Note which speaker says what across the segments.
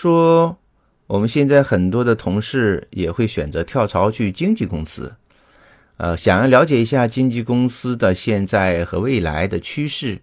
Speaker 1: 说，我们现在很多的同事也会选择跳槽去经纪公司。呃，想要了解一下经纪公司的现在和未来的趋势，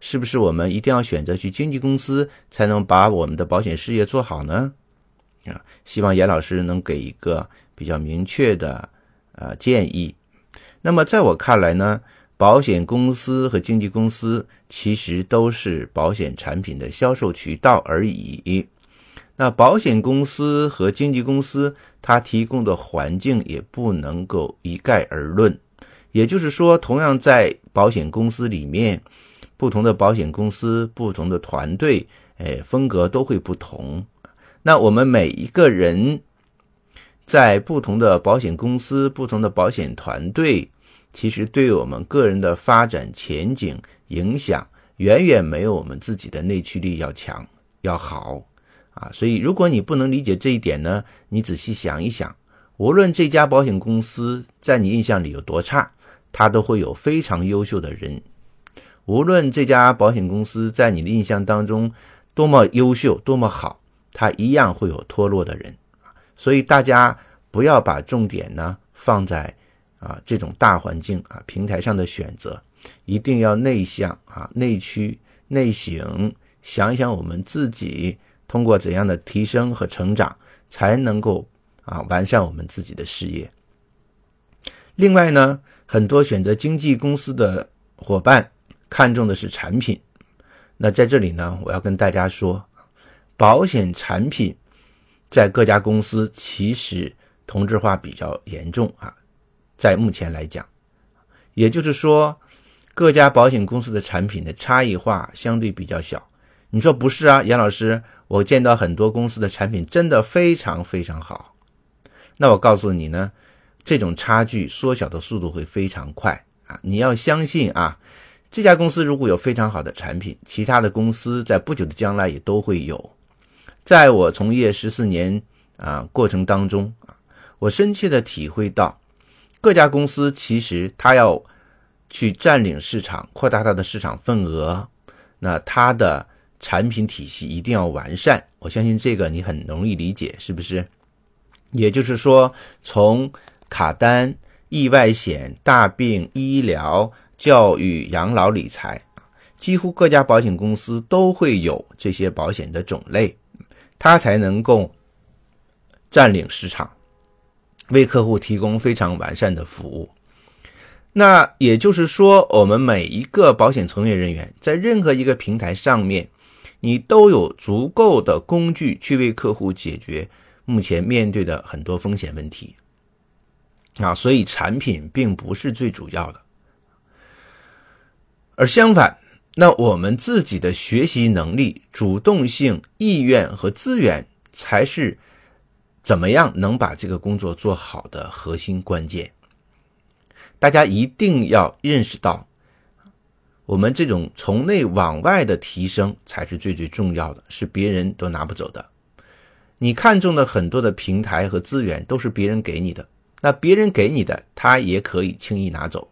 Speaker 1: 是不是我们一定要选择去经纪公司才能把我们的保险事业做好呢？啊，希望严老师能给一个比较明确的呃建议。那么在我看来呢，保险公司和经纪公司其实都是保险产品的销售渠道而已。那保险公司和经纪公司，它提供的环境也不能够一概而论。也就是说，同样在保险公司里面，不同的保险公司、不同的团队，哎，风格都会不同。那我们每一个人在不同的保险公司、不同的保险团队，其实对我们个人的发展前景影响，远远没有我们自己的内驱力要强要好。啊，所以如果你不能理解这一点呢，你仔细想一想，无论这家保险公司在你印象里有多差，它都会有非常优秀的人；无论这家保险公司在你的印象当中多么优秀、多么好，它一样会有脱落的人。所以大家不要把重点呢放在啊这种大环境啊平台上的选择，一定要内向啊内驱内省，想一想我们自己。通过怎样的提升和成长，才能够啊完善我们自己的事业？另外呢，很多选择经纪公司的伙伴看重的是产品。那在这里呢，我要跟大家说，保险产品在各家公司其实同质化比较严重啊，在目前来讲，也就是说，各家保险公司的产品的差异化相对比较小。你说不是啊，杨老师？我见到很多公司的产品真的非常非常好，那我告诉你呢，这种差距缩小的速度会非常快啊！你要相信啊，这家公司如果有非常好的产品，其他的公司在不久的将来也都会有。在我从业十四年啊过程当中啊，我深切的体会到，各家公司其实它要去占领市场，扩大它的市场份额，那它的。产品体系一定要完善，我相信这个你很容易理解，是不是？也就是说，从卡单、意外险、大病、医疗、教育、养老、理财，几乎各家保险公司都会有这些保险的种类，它才能够占领市场，为客户提供非常完善的服务。那也就是说，我们每一个保险从业人员在任何一个平台上面。你都有足够的工具去为客户解决目前面对的很多风险问题啊，所以产品并不是最主要的，而相反，那我们自己的学习能力、主动性、意愿和资源才是怎么样能把这个工作做好的核心关键。大家一定要认识到。我们这种从内往外的提升才是最最重要的，是别人都拿不走的。你看中的很多的平台和资源都是别人给你的，那别人给你的，他也可以轻易拿走。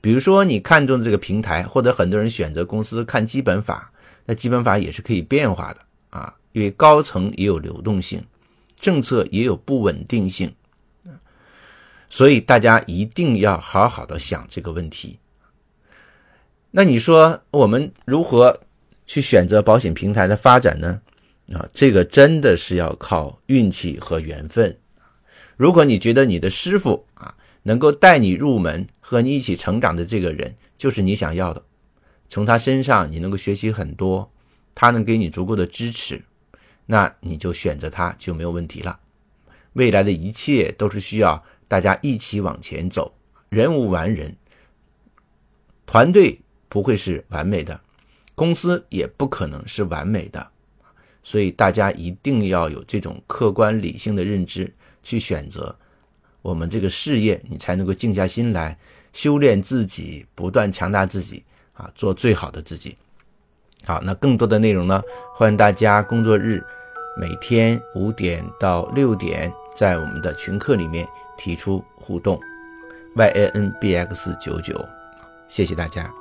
Speaker 1: 比如说，你看中的这个平台，或者很多人选择公司看基本法，那基本法也是可以变化的啊，因为高层也有流动性，政策也有不稳定性，所以大家一定要好好的想这个问题。那你说我们如何去选择保险平台的发展呢？啊，这个真的是要靠运气和缘分。如果你觉得你的师傅啊能够带你入门，和你一起成长的这个人就是你想要的，从他身上你能够学习很多，他能给你足够的支持，那你就选择他就没有问题了。未来的一切都是需要大家一起往前走，人无完人，团队。不会是完美的，公司也不可能是完美的，所以大家一定要有这种客观理性的认知去选择我们这个事业，你才能够静下心来修炼自己，不断强大自己啊，做最好的自己。好，那更多的内容呢，欢迎大家工作日每天五点到六点在我们的群课里面提出互动。y a n b x 九九，谢谢大家。